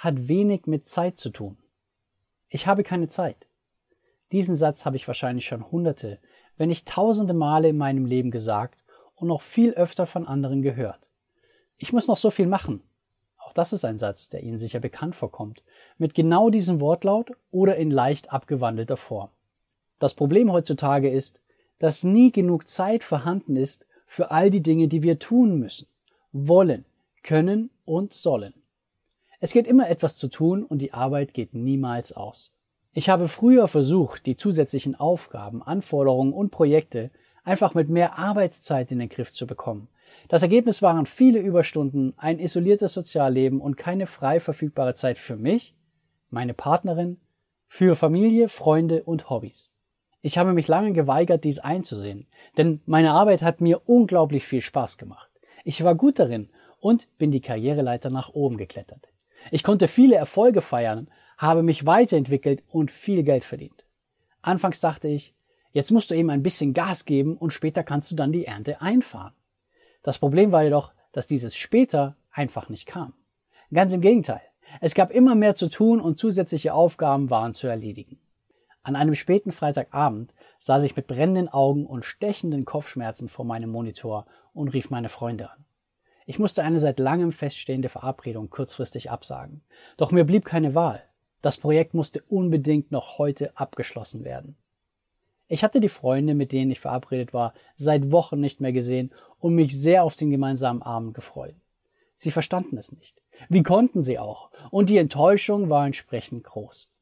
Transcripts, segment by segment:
hat wenig mit Zeit zu tun. Ich habe keine Zeit. Diesen Satz habe ich wahrscheinlich schon hunderte, wenn nicht tausende Male in meinem Leben gesagt und noch viel öfter von anderen gehört. Ich muss noch so viel machen. Auch das ist ein Satz, der Ihnen sicher bekannt vorkommt, mit genau diesem Wortlaut oder in leicht abgewandelter Form. Das Problem heutzutage ist, dass nie genug Zeit vorhanden ist für all die Dinge, die wir tun müssen, wollen, können und sollen. Es gibt immer etwas zu tun und die Arbeit geht niemals aus. Ich habe früher versucht, die zusätzlichen Aufgaben, Anforderungen und Projekte einfach mit mehr Arbeitszeit in den Griff zu bekommen. Das Ergebnis waren viele Überstunden, ein isoliertes Sozialleben und keine frei verfügbare Zeit für mich, meine Partnerin, für Familie, Freunde und Hobbys. Ich habe mich lange geweigert, dies einzusehen, denn meine Arbeit hat mir unglaublich viel Spaß gemacht. Ich war gut darin und bin die Karriereleiter nach oben geklettert. Ich konnte viele Erfolge feiern, habe mich weiterentwickelt und viel Geld verdient. Anfangs dachte ich, jetzt musst du eben ein bisschen Gas geben und später kannst du dann die Ernte einfahren. Das Problem war jedoch, dass dieses später einfach nicht kam. Ganz im Gegenteil. Es gab immer mehr zu tun und zusätzliche Aufgaben waren zu erledigen. An einem späten Freitagabend saß ich mit brennenden Augen und stechenden Kopfschmerzen vor meinem Monitor und rief meine Freunde an. Ich musste eine seit langem feststehende Verabredung kurzfristig absagen. Doch mir blieb keine Wahl. Das Projekt musste unbedingt noch heute abgeschlossen werden. Ich hatte die Freunde, mit denen ich verabredet war, seit Wochen nicht mehr gesehen und mich sehr auf den gemeinsamen Abend gefreut. Sie verstanden es nicht. Wie konnten sie auch? Und die Enttäuschung war entsprechend groß.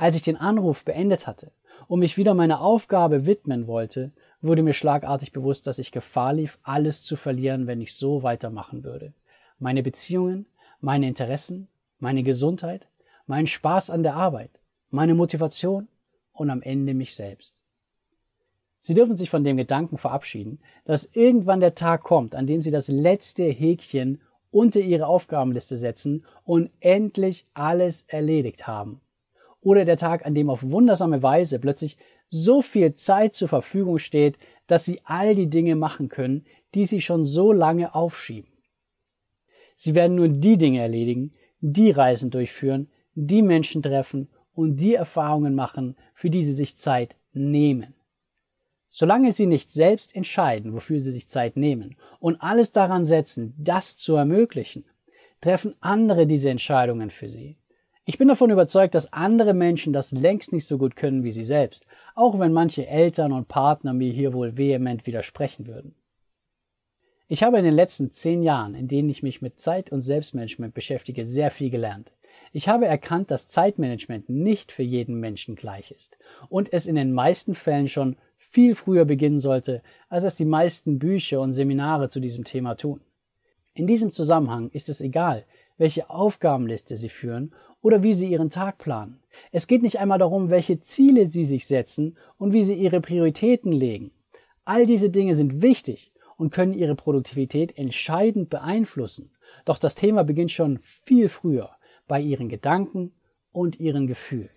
Als ich den Anruf beendet hatte und mich wieder meiner Aufgabe widmen wollte, wurde mir schlagartig bewusst, dass ich Gefahr lief, alles zu verlieren, wenn ich so weitermachen würde. Meine Beziehungen, meine Interessen, meine Gesundheit, meinen Spaß an der Arbeit, meine Motivation und am Ende mich selbst. Sie dürfen sich von dem Gedanken verabschieden, dass irgendwann der Tag kommt, an dem Sie das letzte Häkchen unter Ihre Aufgabenliste setzen und endlich alles erledigt haben. Oder der Tag, an dem auf wundersame Weise plötzlich so viel Zeit zur Verfügung steht, dass sie all die Dinge machen können, die sie schon so lange aufschieben. Sie werden nur die Dinge erledigen, die Reisen durchführen, die Menschen treffen und die Erfahrungen machen, für die sie sich Zeit nehmen. Solange sie nicht selbst entscheiden, wofür sie sich Zeit nehmen und alles daran setzen, das zu ermöglichen, treffen andere diese Entscheidungen für sie. Ich bin davon überzeugt, dass andere Menschen das längst nicht so gut können wie sie selbst, auch wenn manche Eltern und Partner mir hier wohl vehement widersprechen würden. Ich habe in den letzten zehn Jahren, in denen ich mich mit Zeit- und Selbstmanagement beschäftige, sehr viel gelernt. Ich habe erkannt, dass Zeitmanagement nicht für jeden Menschen gleich ist und es in den meisten Fällen schon viel früher beginnen sollte, als es die meisten Bücher und Seminare zu diesem Thema tun. In diesem Zusammenhang ist es egal, welche Aufgabenliste Sie führen oder wie Sie Ihren Tag planen. Es geht nicht einmal darum, welche Ziele Sie sich setzen und wie Sie Ihre Prioritäten legen. All diese Dinge sind wichtig und können Ihre Produktivität entscheidend beeinflussen. Doch das Thema beginnt schon viel früher bei Ihren Gedanken und Ihren Gefühlen.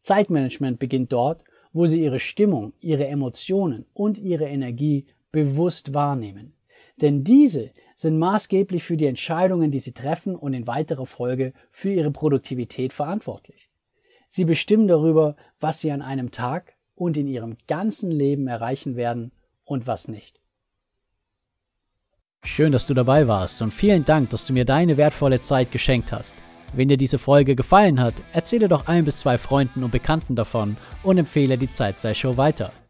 Zeitmanagement beginnt dort, wo Sie Ihre Stimmung, Ihre Emotionen und Ihre Energie bewusst wahrnehmen. Denn diese sind maßgeblich für die Entscheidungen, die sie treffen und in weiterer Folge für ihre Produktivität verantwortlich. Sie bestimmen darüber, was sie an einem Tag und in ihrem ganzen Leben erreichen werden und was nicht. Schön, dass du dabei warst und vielen Dank, dass du mir deine wertvolle Zeit geschenkt hast. Wenn dir diese Folge gefallen hat, erzähle doch ein bis zwei Freunden und Bekannten davon und empfehle die Zeitstyle-Show weiter.